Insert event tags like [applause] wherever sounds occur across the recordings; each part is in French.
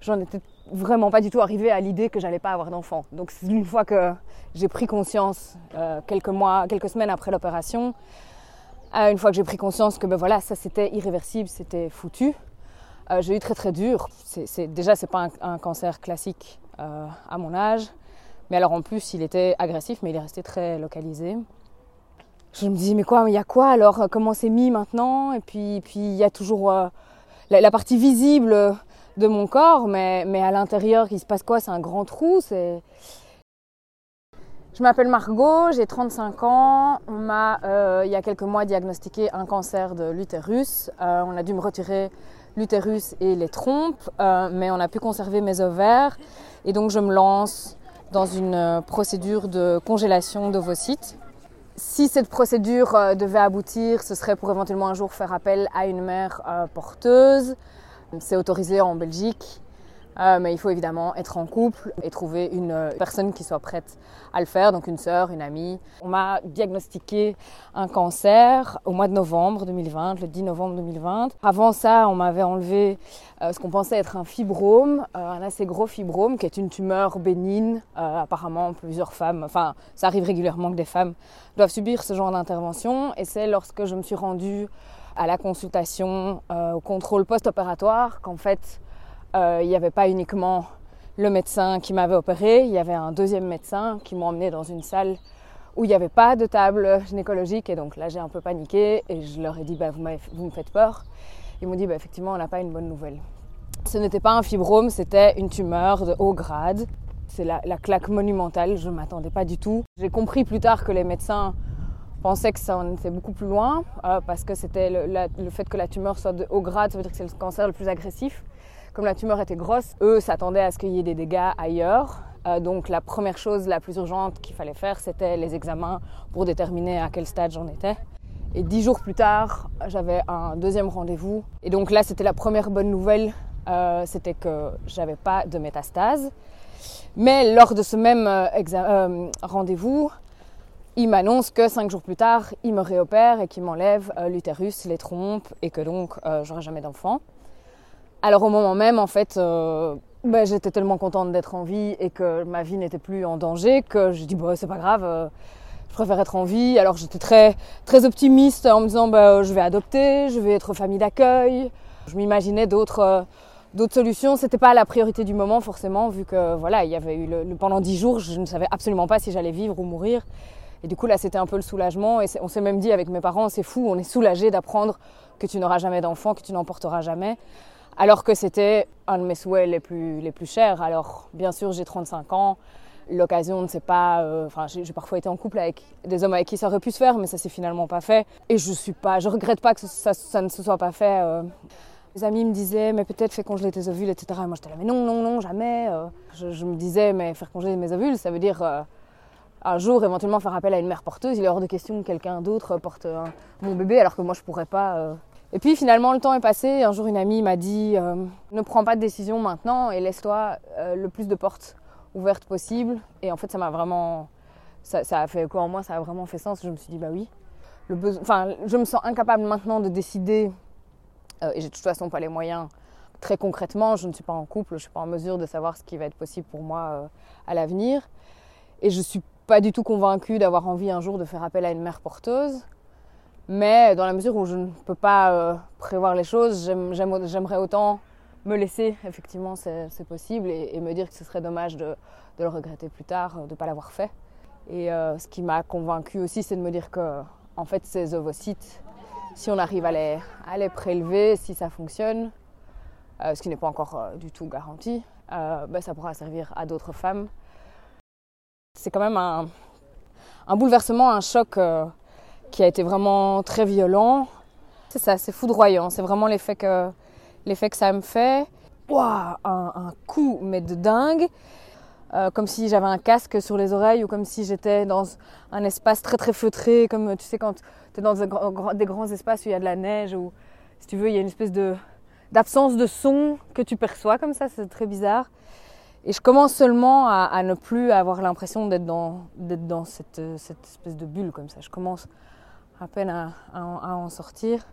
j'en étais vraiment pas du tout arrivée à l'idée que j'allais pas avoir d'enfant. Donc une fois que j'ai pris conscience, euh, quelques mois, quelques semaines après l'opération, euh, une fois que j'ai pris conscience que ben voilà, ça c'était irréversible, c'était foutu, euh, j'ai eu très très dur. C'est, déjà, c'est pas un, cancer classique à mon âge, mais alors en plus, il était agressif, mais il est resté très localisé. Je me dis, mais quoi, il y a quoi alors Comment c'est mis maintenant? Et puis, puis il y a toujours la, partie visible de mon corps, mais, mais à l'intérieur, il se passe quoi? C'est un grand trou. Je m'appelle Margot, j'ai 35 ans. On m'a, euh, il y a quelques mois, diagnostiqué un cancer de l'utérus. Euh, on a dû me retirer l'utérus et les trompes, euh, mais on a pu conserver mes ovaires. Et donc, je me lance dans une procédure de congélation d'ovocytes. Si cette procédure devait aboutir, ce serait pour éventuellement un jour faire appel à une mère porteuse. C'est autorisé en Belgique, euh, mais il faut évidemment être en couple et trouver une euh, personne qui soit prête à le faire, donc une sœur, une amie. On m'a diagnostiqué un cancer au mois de novembre 2020, le 10 novembre 2020. Avant ça, on m'avait enlevé euh, ce qu'on pensait être un fibrome, un assez gros fibrome, qui est une tumeur bénigne. apparemment, plusieurs femmes, enfin, ça arrive régulièrement que des femmes doivent subir ce genre d'intervention. Et c'est lorsque je me suis rendue à la consultation, euh, au contrôle post-opératoire, qu'en fait, euh, il n'y avait pas uniquement le médecin qui m'avait opéré, il y avait un deuxième médecin qui m'a emmené dans une salle où il n'y avait pas de table gynécologique. Et donc là, j'ai un peu paniqué et je leur ai dit bah, vous, me faites peur. Ils m'ont dit bah, effectivement, on n'a pas une bonne nouvelle. Ce n'était pas un fibrome, c'était une tumeur de haut grade. C'est la, la claque monumentale, je ne m'attendais pas du tout. J'ai compris plus tard que les médecins pensais que ça en était beaucoup plus loin euh, parce que c'était le, fait que la tumeur soit de haut grade, ça veut dire que c'est le cancer le plus agressif. Comme la tumeur était grosse, eux s'attendaient à ce qu'il y ait des dégâts ailleurs. Euh, donc la première chose la plus urgente qu'il fallait faire, c'était les examens pour déterminer à quel stade j'en étais. Et dix jours plus tard, j'avais un deuxième rendez-vous. Et donc là, c'était la première bonne nouvelle, euh, c'était que j'avais pas de métastase. Mais lors de ce même rendez-vous, il m'annonce que cinq jours plus tard, il me réopère et qu'il m'enlève euh, l'utérus, les trompes et que donc euh, j'aurai jamais d'enfant. Alors au moment même, en fait, euh, ben, j'étais tellement contente d'être en vie et que ma vie n'était plus en danger que je dis bon c'est pas grave, je préfère être en vie. Alors j'étais très très optimiste en me disant ben, je vais adopter, je vais être famille d'accueil. Je m'imaginais d'autres d'autres solutions. C'était pas la priorité du moment forcément vu que voilà il y avait eu pendant dix jours je ne savais absolument pas si j'allais vivre ou mourir. Et du coup, là, c'était un peu le soulagement. Et on s'est même dit avec mes parents, c'est fou, on est soulagé d'apprendre que tu n'auras jamais d'enfant, que tu n'en porteras jamais. Alors que c'était un de mes souhaits les plus, les plus chers. Alors, bien sûr, j'ai 35 ans. L'occasion ne s'est pas. Euh, enfin, j'ai parfois été en couple avec des hommes avec qui ça aurait pu se faire, mais ça s'est finalement pas fait. Et je suis pas. Je regrette pas que ça, ne se soit pas fait. Euh. Mes amis me disaient, mais peut-être fais congeler tes ovules, etc. Et moi, j'étais là, mais non, non, non, jamais. Euh. Je, je, me disais, mais faire congeler mes ovules, ça veut dire un jour éventuellement faire appel à une mère porteuse. Il est hors de question que quelqu'un d'autre porte mon bébé alors que moi je pourrais pas. Euh. Et puis finalement le temps est passé. Un jour une amie m'a dit euh, ne prends pas de décision maintenant et laisse-toi euh, le plus de portes ouvertes possible. Et en fait ça m'a vraiment, ça, a fait quoi en moi, ça a vraiment fait sens. Je me suis dit bah oui. Le enfin je me sens incapable maintenant de décider et j'ai de toute façon pas les moyens. Très concrètement, je ne suis pas en couple, je ne suis pas en mesure de savoir ce qui va être possible pour moi à l'avenir. Et je suis pas du tout convaincue d'avoir envie un jour de faire appel à une mère porteuse. Mais dans la mesure où je ne peux pas euh, prévoir les choses, j'aimerais autant me laisser, effectivement, c'est possible, et, me dire que ce serait dommage de, le regretter plus tard, de ne pas l'avoir fait. Et euh, ce qui m'a convaincue aussi, c'est de me dire que, en fait, ces ovocytes, si on arrive à les, prélever, si ça fonctionne, euh, ce qui n'est pas encore du tout garanti, ben, ça pourra servir à d'autres femmes c'est quand même un, bouleversement, un choc euh, qui a été vraiment très violent. C'est ça, c'est foudroyant. C'est vraiment l'effet que, ça me fait. Ouah, un, coup, mais de dingue. Euh, comme si j'avais un casque sur les oreilles ou comme si j'étais dans un espace très très feutré, comme tu sais quand tu es dans des grands espaces où il y a de la neige ou si tu veux, il y a une espèce d'absence de son que tu perçois comme ça, c'est très bizarre. Et je commence seulement à, ne plus avoir l'impression d'être dans, cette, espèce de bulle comme ça. Je commence à peine à, en sortir.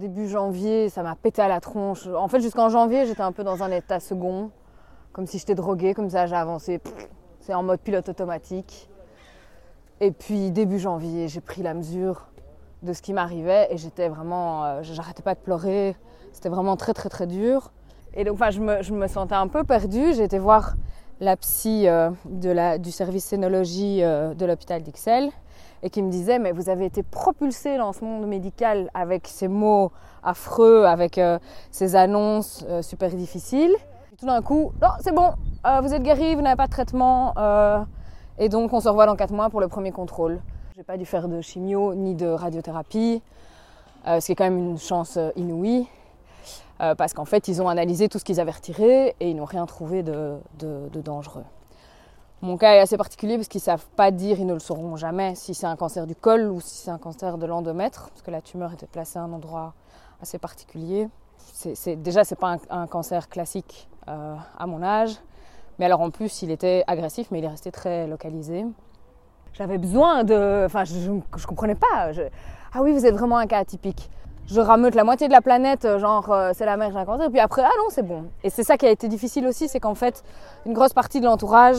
Début janvier, ça m'a pété à la tronche. En fait, jusqu'en janvier, j'étais un peu dans un état second. comme si j'étais droguée, comme ça j'ai avancé. C'est en mode pilote automatique. Et puis début janvier, j'ai pris la mesure de ce qui m'arrivait et j'étais vraiment, euh, j'arrêtais pas de pleurer. C'était vraiment très très très dur. Et donc enfin, je, me, sentais un peu perdue. J'ai été voir la psy euh, du service scénologie euh, de l'hôpital d'Ixelles et qui me disait mais vous avez été propulsé dans ce monde médical avec ces mots affreux, avec euh, ces annonces super difficiles. Tout d'un coup, non c'est bon, vous êtes guéri, vous n'avez pas de traitement et donc on se revoit dans 4 mois pour le premier contrôle. J'ai pas dû faire de chimio ni de radiothérapie, ce qui est quand même une chance inouïe. Euh, parce qu'en fait, ils ont analysé tout ce qu'ils avaient retiré et ils n'ont rien trouvé de, dangereux. Mon cas est assez particulier parce qu'ils ne savent pas dire, ils ne le sauront jamais, si c'est un cancer du col ou si c'est un cancer de l'endomètre, parce que la tumeur était placée à un endroit assez particulier. Déjà, ce n'est pas un, cancer classique euh, à mon âge, mais alors en plus, il était agressif, mais il est resté très localisé. J'avais besoin de... Enfin, je ne comprenais pas. Ah oui, vous êtes vraiment un cas atypique. Je rameute la moitié de la planète, euh, genre euh, c'est la mer, j'ai cancer, et puis après, ah non, c'est bon. Et c'est ça qui a été difficile aussi, c'est qu'en fait, une grosse partie de l'entourage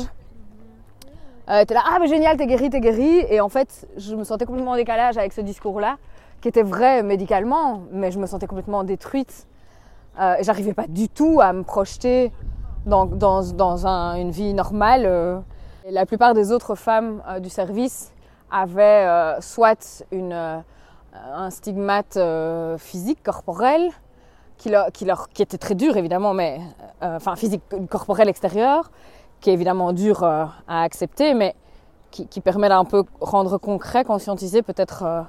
euh, était là, ah mais génial, t'es guéri, t'es guéri. Et en fait, je me sentais complètement en décalage avec ce discours-là, qui était vrai médicalement, mais je me sentais complètement détruite. Euh, J'arrivais pas du tout à me projeter dans, dans, dans un- une vie normale. euh. La plupart des autres femmes euh, du service avaient soit une, un stigmate euh, physique, corporel, qui, leur, qui, était très dur évidemment, mais euh, enfin physique, corporel extérieur, qui est évidemment dur euh, à accepter, mais qui, qui permet d'un peu rendre concret, conscientiser, peut-être euh,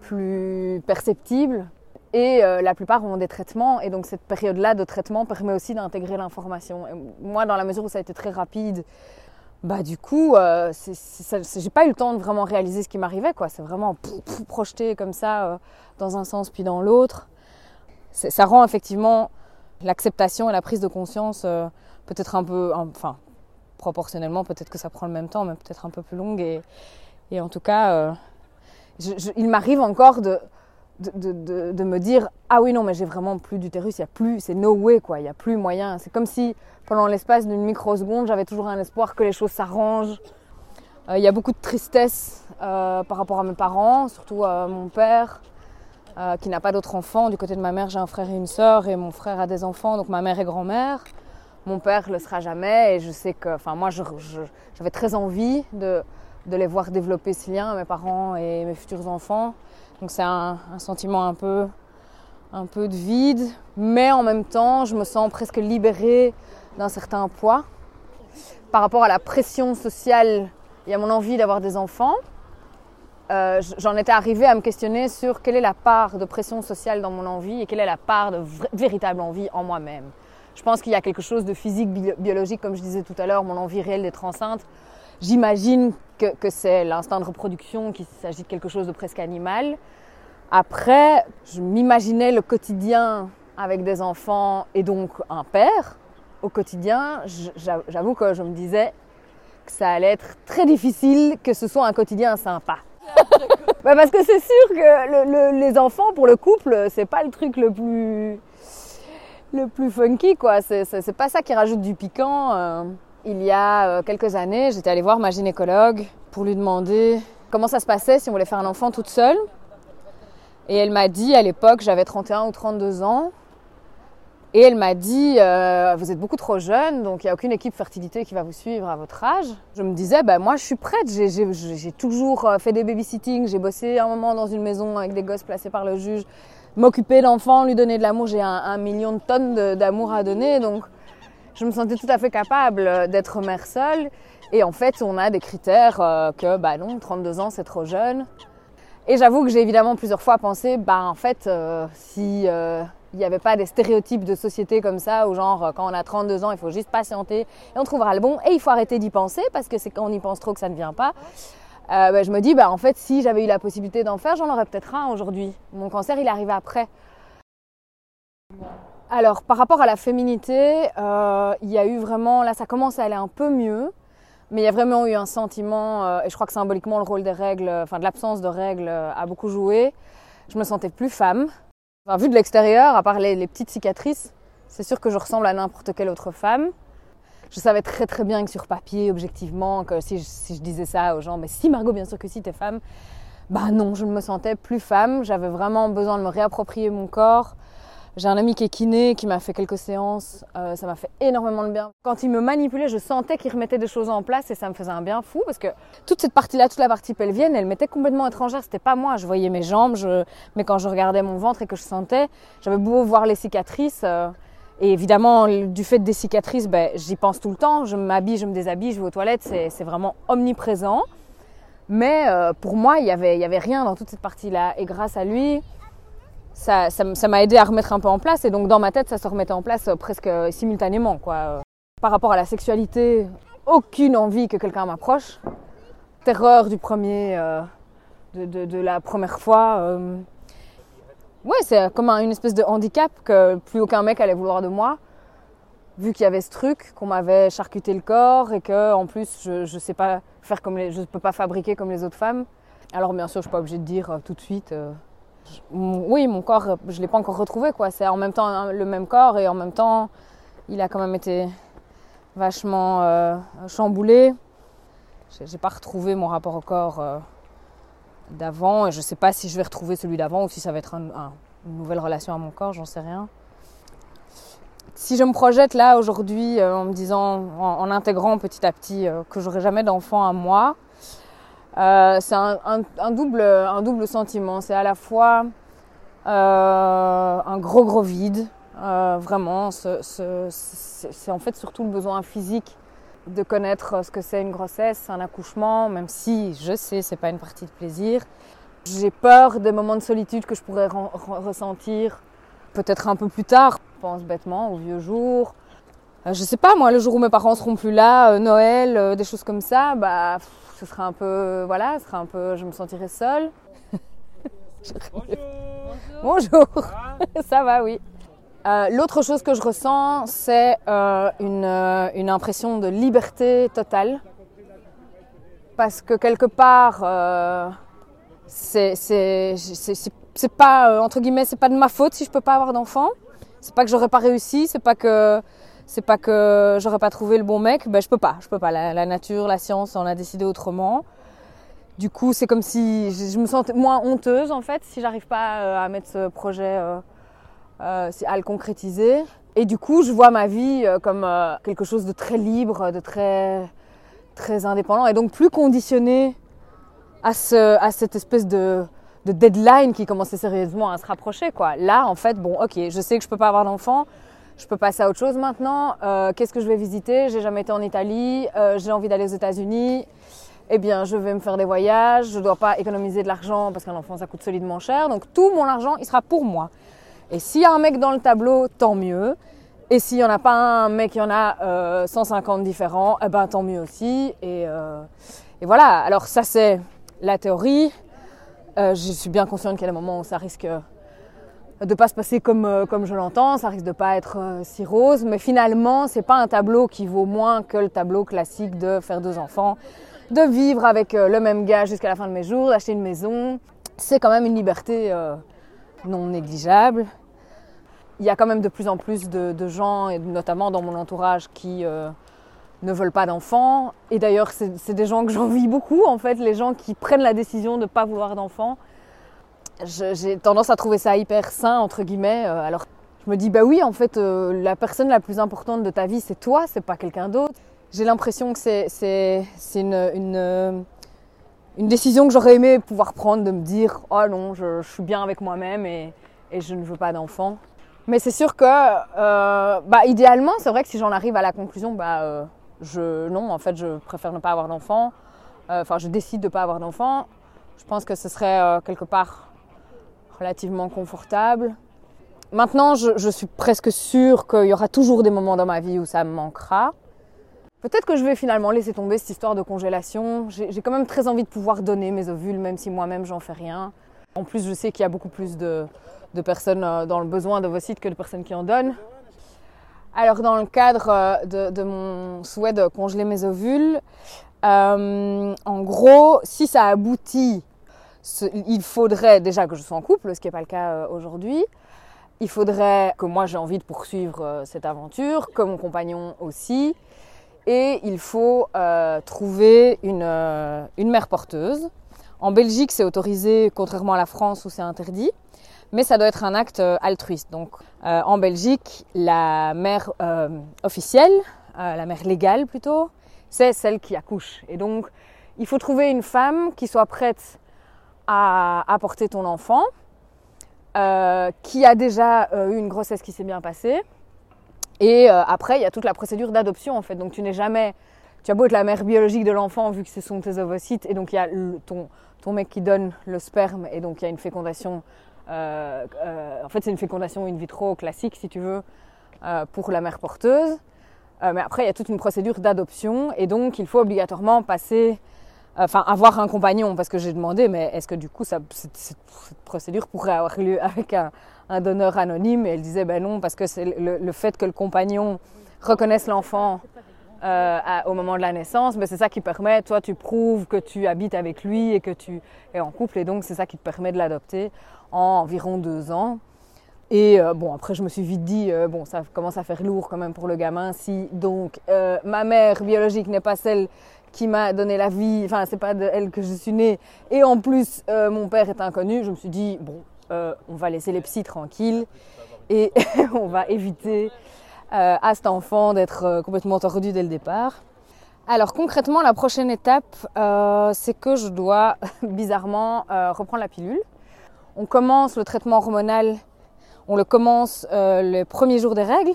plus perceptible. Et euh, la plupart ont des traitements, et donc cette période-là de traitement permet aussi d'intégrer l'information. Moi, dans la mesure où ça a été très rapide, bah du coup, euh, j'ai pas eu le temps de vraiment réaliser ce qui m'arrivait, quoi. C'est vraiment pouf, projeté comme ça, euh, dans un sens puis dans l'autre. Ça rend effectivement l'acceptation et la prise de conscience euh, peut-être un peu, enfin, proportionnellement, peut-être que ça prend le même temps, mais peut-être un peu plus longue. Et, et en tout cas, euh, je- je- il m'arrive encore de, de, me dire ah oui non mais j'ai vraiment plus d'utérus, il y a plus, c'est no way quoi, il y a plus moyen. C'est comme si pendant l'espace d'une microseconde, j'avais toujours un espoir que les choses s'arrangent. Euh, il y a beaucoup de tristesse euh, par rapport à mes parents, surtout à mon père. euh, qui n'a pas d'autres enfants. Du côté de ma mère, j'ai un frère et une sœur, et mon frère a des enfants, donc ma mère est grand-mère. Mon père le sera jamais, et je sais que, enfin, moi, j'avais très envie de, de les voir développer ce lien, mes parents et mes futurs enfants. Donc c'est un, sentiment un peu, un peu de vide, mais en même temps, je me sens presque libérée d'un certain poids par rapport à la pression sociale et à mon envie d'avoir des enfants. Euh, j'en étais arrivée à me questionner sur quelle est la part de pression sociale dans mon envie et quelle est la part de véritable envie en moi-même. Je pense qu'il y a quelque chose de physique, bi- biologique, comme je disais tout à l'heure, mon envie réelle d'être enceinte. J'imagine que, que c'est l'instinct de reproduction, qu'il s'agit de quelque chose de presque animal. Après, je m'imaginais le quotidien avec des enfants et donc un père. Au quotidien, j'avoue que je me disais que ça allait être très difficile que ce soit un quotidien sympa. [laughs] Bah, parce que c'est sûr que le- le- les enfants pour le couple, c'est pas le truc le plus le plus funky quoi. C'est pas ça qui rajoute du piquant. euh. Il y a euh, quelques années, j'étais allée voir ma gynécologue pour lui demander comment ça se passait si on voulait faire un enfant toute seule. Et elle m'a dit à l'époque, j'avais 31 ou 32 ans. Et elle m'a dit, euh, vous êtes beaucoup trop jeune, donc il n'y a aucune équipe fertilité qui va vous suivre à votre âge. Je me disais, bah, moi je suis prête, j'ai- toujours euh, fait des babysitting, j'ai bossé un moment dans une maison avec des gosses placés par le juge, m'occuper d'enfants, lui donner de l'amour, j'ai un, un million de tonnes d'amour à donner, donc je me sentais tout à fait capable euh, d'être mère seule. Et en fait, on a des critères euh, que, bah non, 32 ans c'est trop jeune. Et j'avoue que j'ai évidemment plusieurs fois pensé, bah en fait, euh, si euh, n'y avait pas des stéréotypes de société comme ça, où genre euh, quand on a 32 ans, il faut juste patienter et on trouvera le bon, et il faut arrêter d'y penser parce que c'est quand on y pense trop que ça ne vient pas. Euh, bah, je me dis, bah en fait, si j'avais eu la possibilité d'en faire, j'en aurais peut-être un aujourd'hui. Mon cancer, il arrive après. Alors, par rapport à la féminité, euh, il y a eu vraiment, là, ça commence à aller un peu mieux. Mais il y a vraiment eu un sentiment, euh, et je crois que symboliquement le rôle des règles, enfin de l'absence de règles euh, a beaucoup joué. Je me sentais plus femme. Vu de l'extérieur, à part les, les petites cicatrices, c'est sûr que je ressemble à n'importe quelle autre femme. Je savais très très bien que sur papier, objectivement, que si je, disais ça aux gens, mais si Margot, bien sûr que si, t'es femme, bah non, je ne me sentais plus femme. J'avais vraiment besoin de me réapproprier mon corps. J'ai un ami qui est kiné, qui m'a fait quelques séances. Euh, ça m'a fait énormément de bien. Quand il me manipulait, je sentais qu'il remettait des choses en place et ça me faisait un bien fou parce que toute cette partie-là, toute la partie pelvienne, elle m'était complètement étrangère. C'était pas moi. Je voyais mes jambes, mais quand je regardais mon ventre et que je sentais, j'avais beau voir les cicatrices. Euh, et évidemment, du fait des cicatrices, ben, j'y pense tout le temps. Je m'habille, je me déshabille, je vais aux toilettes. C'est vraiment omniprésent. Mais euh, pour moi, il n'y y avait rien dans toute cette partie-là. Et grâce à lui, ça, ça, m'a aidé à remettre un peu en place. Et donc, dans ma tête, ça se remettait en place euh, presque simultanément. Quoi. Par rapport à la sexualité, aucune envie que quelqu'un m'approche. Terreur du premier, euh, de, la première fois. Ouais, c'est comme une espèce de handicap que plus aucun mec allait vouloir de moi, vu qu'il y avait ce truc, qu'on m'avait charcuté le corps et que en plus je, je sais pas faire comme je peux pas fabriquer comme les autres femmes. Alors bien sûr, je suis pas obligée de dire euh, tout de suite. Euh, oui, mon corps, je l'ai pas encore retrouvé quoi. C'est en même temps le même corps et en même temps, il a quand même été vachement euh, chamboulé. J'ai pas retrouvé mon rapport au corps d'avant et je ne sais pas si je vais retrouver celui d'avant ou si ça va être une nouvelle relation à mon corps, j'en sais rien. Si je me projette là aujourd'hui euh, en me disant, en, intégrant petit à petit euh, que j'aurai jamais d'enfant à moi, euh, c'est un, double, un double sentiment. C'est à la fois un gros gros vide, vraiment. c'est en fait surtout le besoin physique de connaître ce que c'est une grossesse, un accouchement, même si je sais c'est pas une partie de plaisir. J'ai peur des moments de solitude que je pourrais ressentir peut-être un peu plus tard, je pense bêtement, au vieux jour. Euh, je sais pas moi, le jour où mes parents seront plus là, euh, Noël, euh, des choses comme ça, bah ce sera un peu voilà, ce sera un peu je me sentirai seule. [laughs] Bonjour. Bonjour. [laughs] ça va oui. Euh, l'autre chose que je ressens, c'est euh, euh, une, impression de liberté totale. Parce que quelque part, c'est pas, entre guillemets, c'est pas de ma faute si je peux pas avoir d'enfant. C'est pas que j'aurais pas réussi, c'est pas que c'est pas que j'aurais pas trouvé le bon mec. Ben, je peux pas, je peux pas. La, nature, la science, on a décidé autrement. Du coup, c'est comme si je, me sentais moins honteuse en fait si j'arrive pas à mettre ce projet euh, à le concrétiser. Et du coup, je vois ma vie euh, comme euh, quelque chose de très libre, de très, très indépendant, et donc plus conditionné à, ce, à cette espèce de, de deadline qui commençait sérieusement à se rapprocher. Là, en fait, bon, ok, je sais que je peux pas avoir d'enfant, je peux passer à autre chose maintenant. Qu'est-ce que je vais visiter? J'ai jamais été en Italie, j'ai envie d'aller aux États-Unis. Eh bien, je vais me faire des voyages, je ne dois pas économiser de l'argent parce qu'un enfant, ça coûte solidement cher. Donc, tout mon argent, il sera pour moi. Et s'il y a un mec dans le tableau, tant mieux. Et s'il n'y en a pas un mec, il y en a 150 euh, différents, eh ben tant mieux aussi. Euh, et, voilà, alors ça c'est la théorie. Euh, je suis bien consciente qu'il y a des moments où ça risque de pas se passer comme, comme je l'entends, ça risque de pas être si rose, mais finalement c'est pas un tableau qui vaut moins que le tableau classique de faire deux enfants, de vivre avec le même gars jusqu'à la fin de mes jours, d'acheter une maison. C'est quand même une liberté non négligeable il y a quand même de plus en plus de, gens, et notamment dans mon entourage, qui euh, ne veulent pas d'enfants. Et d'ailleurs, c'est des gens que j'envie beaucoup, en fait, les gens qui prennent la décision de ne pas vouloir d'enfants. J'ai tendance à trouver ça hyper sain, entre guillemets. Euh, alors, je me dis, bah oui, en fait, euh, la personne la plus importante de ta vie, c'est toi, c'est pas quelqu'un d'autre. J'ai l'impression que c'est une, une, une, décision que j'aurais aimé pouvoir prendre, de me dire, oh non, je, suis bien avec moi-même et, et je ne veux pas d'enfants. Mais c'est sûr que, euh, bah, idéalement, c'est vrai que si j'en arrive à la conclusion, bah, euh, je, non, en fait, je préfère ne pas avoir d'enfant. Euh, enfin, je décide de ne pas avoir d'enfant. Je pense que ce serait quelque part relativement confortable. Maintenant, je, suis presque sûre qu'il y aura toujours des moments dans ma vie où ça me manquera. Peut-être que je vais finalement laisser tomber cette histoire de congélation. J'ai quand même très envie de pouvoir donner mes ovules, même si moi-même j'en fais rien. En plus, je sais qu'il y a beaucoup plus de, de personnes euh, dans le besoin d'ovocytes que de personnes qui en donnent. Alors dans le cadre euh, de, mon souhait de congeler mes ovules, euh, en gros, si ça aboutit, il faudrait déjà que je sois en couple, ce qui n'est pas le cas aujourd'hui. Il faudrait que moi j'ai envie de poursuivre cette aventure, que mon compagnon aussi. et il faut euh, trouver une, euh, une, mère porteuse. En Belgique, c'est autorisé, contrairement à la France où c'est interdit, mais ça doit être un acte euh, altruiste. Donc, en Belgique, la mère officielle, la mère légale plutôt, c'est celle qui accouche. Et donc, il faut trouver une femme qui soit prête à apporter ton enfant, qui a déjà eu une grossesse qui s'est bien passée, et euh, après, il y a toute la procédure d'adoption en fait. Donc tu n'es jamais, tu as beau être la mère biologique de l'enfant vu que ce sont tes ovocytes, et donc il y a ton, mec qui donne le sperme, et donc il y a une fécondation. Euh, euh, en fait, c'est une fécondation in vitro classique si tu veux pour la mère porteuse. mais après, il y a toute une procédure d'adoption, et donc il faut obligatoirement passer enfin avoir un compagnon parce que j'ai demandé mais est-ce que du coup cette, procédure pourrait avoir lieu [laughs] avec un, donneur anonyme? Et elle disait ben non parce que c'est le, fait que le compagnon reconnaisse l'enfant euh, au moment de la naissance, ben c'est ça qui permet, toi tu prouves que tu habites avec lui et que tu es en couple et donc c'est ça qui te permet de l'adopter en environ deux ans. Et euh, bon, après, je me suis vite dit, euh, bon, ça commence à faire lourd quand même pour le gamin. Si donc ma mère biologique n'est pas celle qui m'a donné la vie, enfin, c'est pas de elle que je suis née, et en plus mon père est inconnu, je me suis dit, bon, euh, on va laisser les psys tranquilles et [laughs] on va éviter euh, à cet enfant d'être euh, complètement tordu dès le départ. Alors concrètement, la prochaine étape, c'est que je dois [laughs] bizarrement reprendre la pilule. On commence le traitement hormonal, on le commence le premier jour des règles.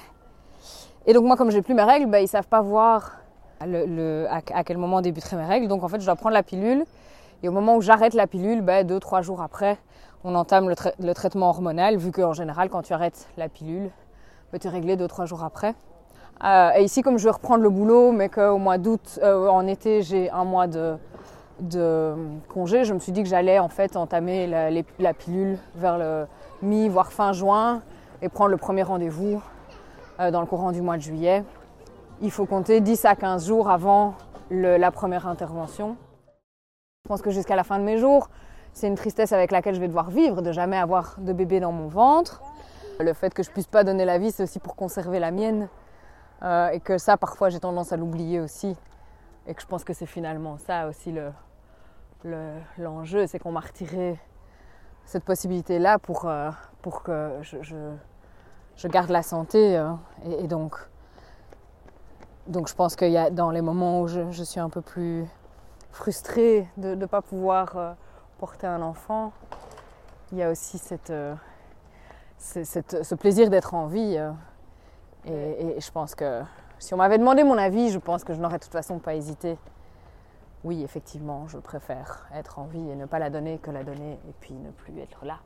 Et donc moi, comme j'ai plus mes règles, bah, ils savent pas voir à, quel moment débuteraient mes règles. Donc en fait, je dois prendre la pilule. Et au moment où j'arrête la pilule, bah, deux, trois jours après, on entame le, traitement hormonal, vu qu'en général, quand tu arrêtes la pilule, bah, tu es réglé 2-3 jours après. Euh, et ici, comme je vais reprendre le boulot, mais qu'au mois d'août, euh, en été, j'ai un mois de, congé, je me suis dit que j'allais en fait entamer la, pilule vers le mi, voire fin juin, et prendre le premier rendez-vous euh, dans le courant du mois de juillet. Il faut compter 10 à 15 jours avant la première intervention. Je pense que jusqu'à la fin de mes jours, c'est une tristesse avec laquelle je vais devoir vivre, de jamais avoir de bébé dans mon ventre. Le fait que je puisse pas donner la vie, c'est aussi pour conserver la mienne. Euh, et que ça, parfois, j'ai tendance à l'oublier aussi. Et que je pense que c'est finalement ça aussi l'enjeu, c'est qu'on m'a retiré cette possibilité-là pour, euh, pour que je, je, garde la santé. Euh, et, donc, donc, je pense qu'il y a dans les moments où je, suis un peu plus frustrée de ne pas pouvoir porter un enfant, il y a aussi cette, euh, ce plaisir d'être en vie. Euh, et, je pense que si on m'avait demandé mon avis, je pense que je n'aurais de toute façon pas hésité. Oui, effectivement, je préfère être en vie et ne pas la donner que la donner et puis ne plus être là.